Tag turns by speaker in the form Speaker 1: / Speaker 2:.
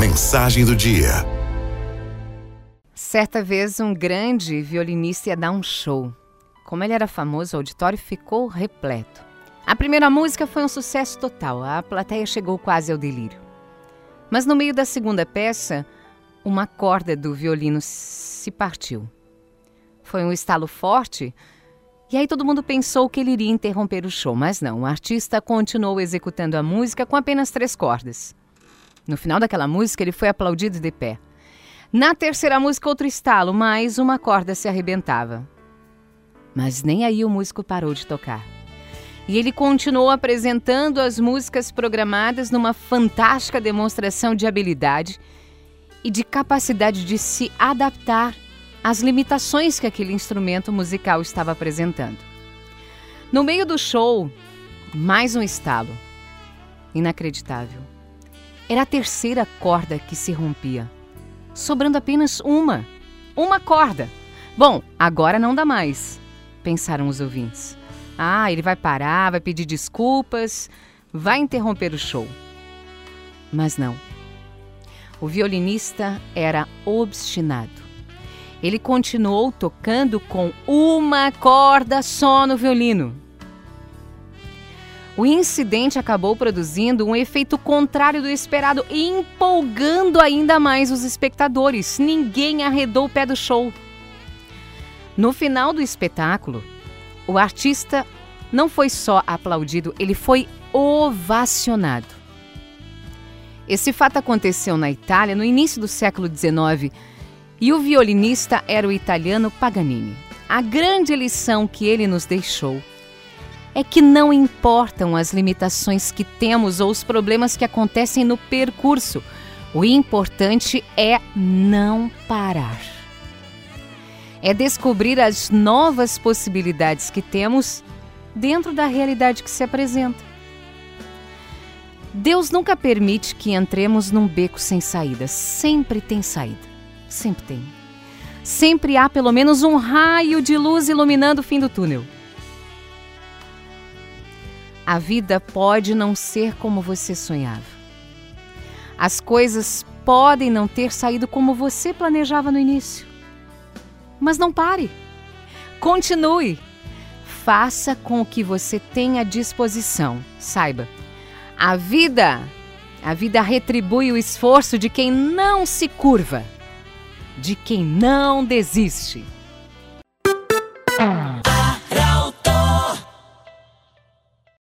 Speaker 1: Mensagem do dia.
Speaker 2: Certa vez, um grande violinista ia dar um show. Como ele era famoso, o auditório ficou repleto. A primeira música foi um sucesso total, a plateia chegou quase ao delírio. Mas no meio da segunda peça, uma corda do violino se partiu. Foi um estalo forte e aí todo mundo pensou que ele iria interromper o show, mas não, o artista continuou executando a música com apenas três cordas. No final daquela música, ele foi aplaudido de pé. Na terceira música, outro estalo, mais uma corda se arrebentava. Mas nem aí o músico parou de tocar. E ele continuou apresentando as músicas programadas numa fantástica demonstração de habilidade e de capacidade de se adaptar as limitações que aquele instrumento musical estava apresentando. No meio do show, mais um estalo. Inacreditável. Era a terceira corda que se rompia, sobrando apenas uma. Uma corda. Bom, agora não dá mais, pensaram os ouvintes. Ah, ele vai parar, vai pedir desculpas, vai interromper o show. Mas não. O violinista era obstinado ele continuou tocando com uma corda só no violino. O incidente acabou produzindo um efeito contrário do esperado e empolgando ainda mais os espectadores. Ninguém arredou o pé do show. No final do espetáculo, o artista não foi só aplaudido, ele foi ovacionado. Esse fato aconteceu na Itália no início do século XIX e o violinista era o italiano Paganini. A grande lição que ele nos deixou é que não importam as limitações que temos ou os problemas que acontecem no percurso, o importante é não parar. É descobrir as novas possibilidades que temos dentro da realidade que se apresenta. Deus nunca permite que entremos num beco sem saída, sempre tem saída. Sempre tem. Sempre há pelo menos um raio de luz iluminando o fim do túnel. A vida pode não ser como você sonhava. As coisas podem não ter saído como você planejava no início. Mas não pare. Continue. Faça com o que você tem à disposição. Saiba, a vida, a vida retribui o esforço de quem não se curva de quem não desiste.